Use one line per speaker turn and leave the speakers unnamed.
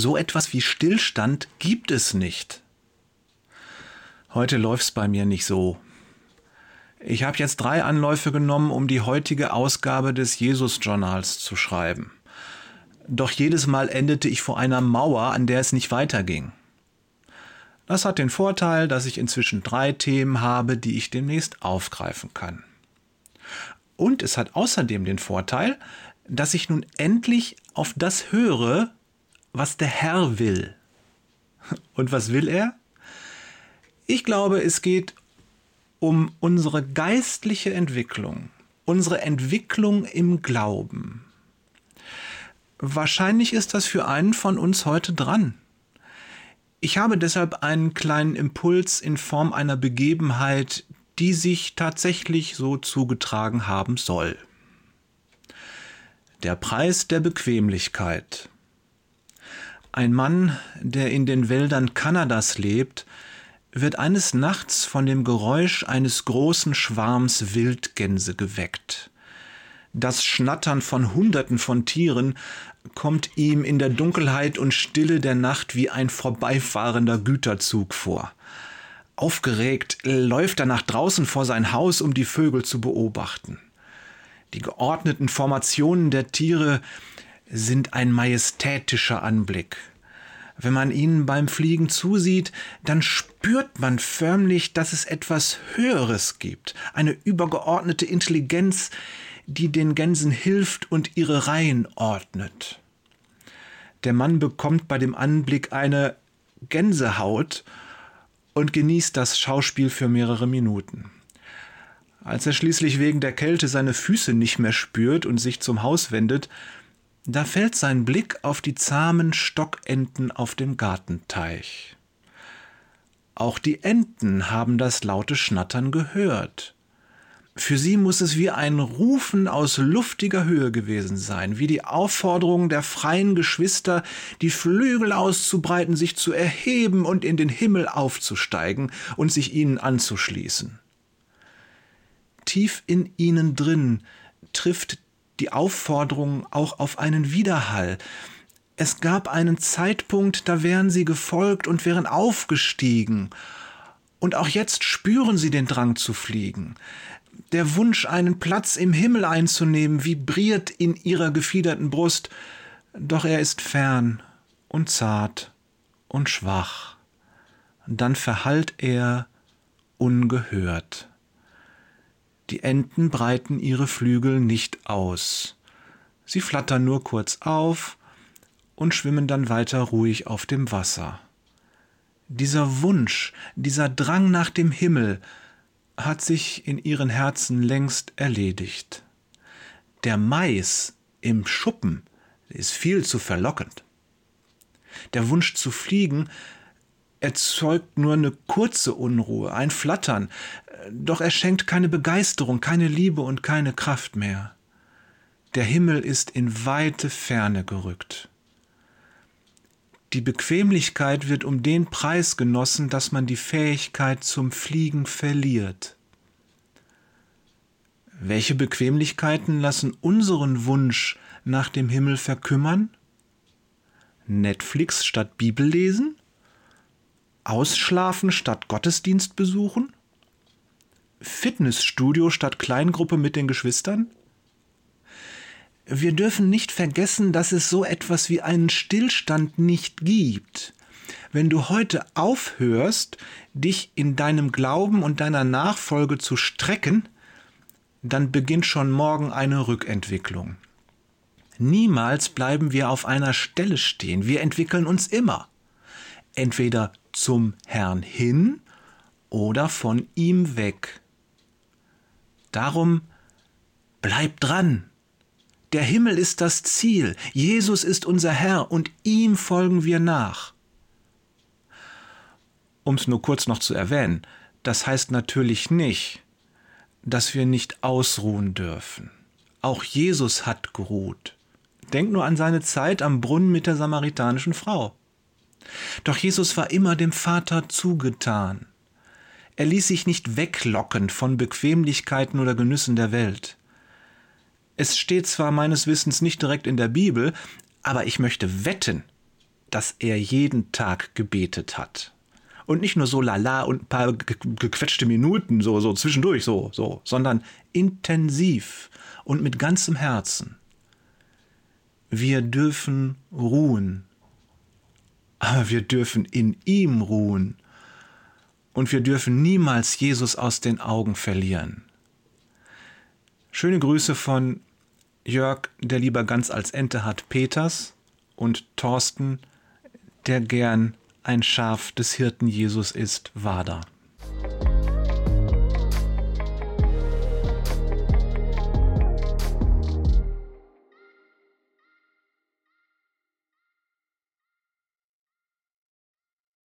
so etwas wie Stillstand gibt es nicht. Heute läuft's bei mir nicht so. Ich habe jetzt drei Anläufe genommen, um die heutige Ausgabe des Jesus-Journals zu schreiben. Doch jedes Mal endete ich vor einer Mauer, an der es nicht weiterging. Das hat den Vorteil, dass ich inzwischen drei Themen habe, die ich demnächst aufgreifen kann. Und es hat außerdem den Vorteil, dass ich nun endlich auf das höre, was der Herr will. Und was will er? Ich glaube, es geht um unsere geistliche Entwicklung, unsere Entwicklung im Glauben. Wahrscheinlich ist das für einen von uns heute dran. Ich habe deshalb einen kleinen Impuls in Form einer Begebenheit, die sich tatsächlich so zugetragen haben soll. Der Preis der Bequemlichkeit. Ein Mann, der in den Wäldern Kanadas lebt, wird eines Nachts von dem Geräusch eines großen Schwarms Wildgänse geweckt. Das Schnattern von Hunderten von Tieren kommt ihm in der Dunkelheit und Stille der Nacht wie ein vorbeifahrender Güterzug vor. Aufgeregt läuft er nach draußen vor sein Haus, um die Vögel zu beobachten. Die geordneten Formationen der Tiere sind ein majestätischer Anblick. Wenn man ihnen beim Fliegen zusieht, dann spürt man förmlich, dass es etwas Höheres gibt, eine übergeordnete Intelligenz, die den Gänsen hilft und ihre Reihen ordnet. Der Mann bekommt bei dem Anblick eine Gänsehaut und genießt das Schauspiel für mehrere Minuten. Als er schließlich wegen der Kälte seine Füße nicht mehr spürt und sich zum Haus wendet, da fällt sein Blick auf die zahmen Stockenten auf dem Gartenteich. Auch die Enten haben das laute Schnattern gehört. Für sie muss es wie ein Rufen aus luftiger Höhe gewesen sein, wie die Aufforderung der freien Geschwister, die Flügel auszubreiten, sich zu erheben und in den Himmel aufzusteigen und sich ihnen anzuschließen. Tief in ihnen drin trifft die Aufforderung auch auf einen Widerhall. Es gab einen Zeitpunkt, da wären sie gefolgt und wären aufgestiegen. Und auch jetzt spüren sie den Drang zu fliegen. Der Wunsch, einen Platz im Himmel einzunehmen, vibriert in ihrer gefiederten Brust, doch er ist fern und zart und schwach. Dann verhallt er ungehört. Die Enten breiten ihre Flügel nicht aus. Sie flattern nur kurz auf und schwimmen dann weiter ruhig auf dem Wasser. Dieser Wunsch, dieser Drang nach dem Himmel hat sich in ihren Herzen längst erledigt. Der Mais im Schuppen ist viel zu verlockend. Der Wunsch zu fliegen erzeugt nur eine kurze Unruhe, ein Flattern, doch er schenkt keine Begeisterung, keine Liebe und keine Kraft mehr. Der Himmel ist in weite Ferne gerückt. Die Bequemlichkeit wird um den Preis genossen, dass man die Fähigkeit zum Fliegen verliert. Welche Bequemlichkeiten lassen unseren Wunsch nach dem Himmel verkümmern? Netflix statt Bibel lesen? Ausschlafen statt Gottesdienst besuchen? Fitnessstudio statt Kleingruppe mit den Geschwistern? Wir dürfen nicht vergessen, dass es so etwas wie einen Stillstand nicht gibt. Wenn du heute aufhörst, dich in deinem Glauben und deiner Nachfolge zu strecken, dann beginnt schon morgen eine Rückentwicklung. Niemals bleiben wir auf einer Stelle stehen, wir entwickeln uns immer. Entweder zum Herrn hin oder von ihm weg. Darum bleib dran. Der Himmel ist das Ziel, Jesus ist unser Herr und ihm folgen wir nach. Um es nur kurz noch zu erwähnen, das heißt natürlich nicht, dass wir nicht ausruhen dürfen. Auch Jesus hat geruht. Denk nur an seine Zeit am Brunnen mit der samaritanischen Frau. Doch Jesus war immer dem Vater zugetan. Er ließ sich nicht weglocken von Bequemlichkeiten oder Genüssen der Welt. Es steht zwar meines Wissens nicht direkt in der Bibel, aber ich möchte wetten, dass er jeden Tag gebetet hat. Und nicht nur so lala und ein paar gequetschte Minuten, so, so zwischendurch, so, so, sondern intensiv und mit ganzem Herzen. Wir dürfen ruhen, wir dürfen in ihm ruhen und wir dürfen niemals Jesus aus den Augen verlieren. Schöne Grüße von Jörg, der lieber ganz als Ente hat, Peters und Thorsten, der gern ein Schaf des Hirten Jesus ist, Wader.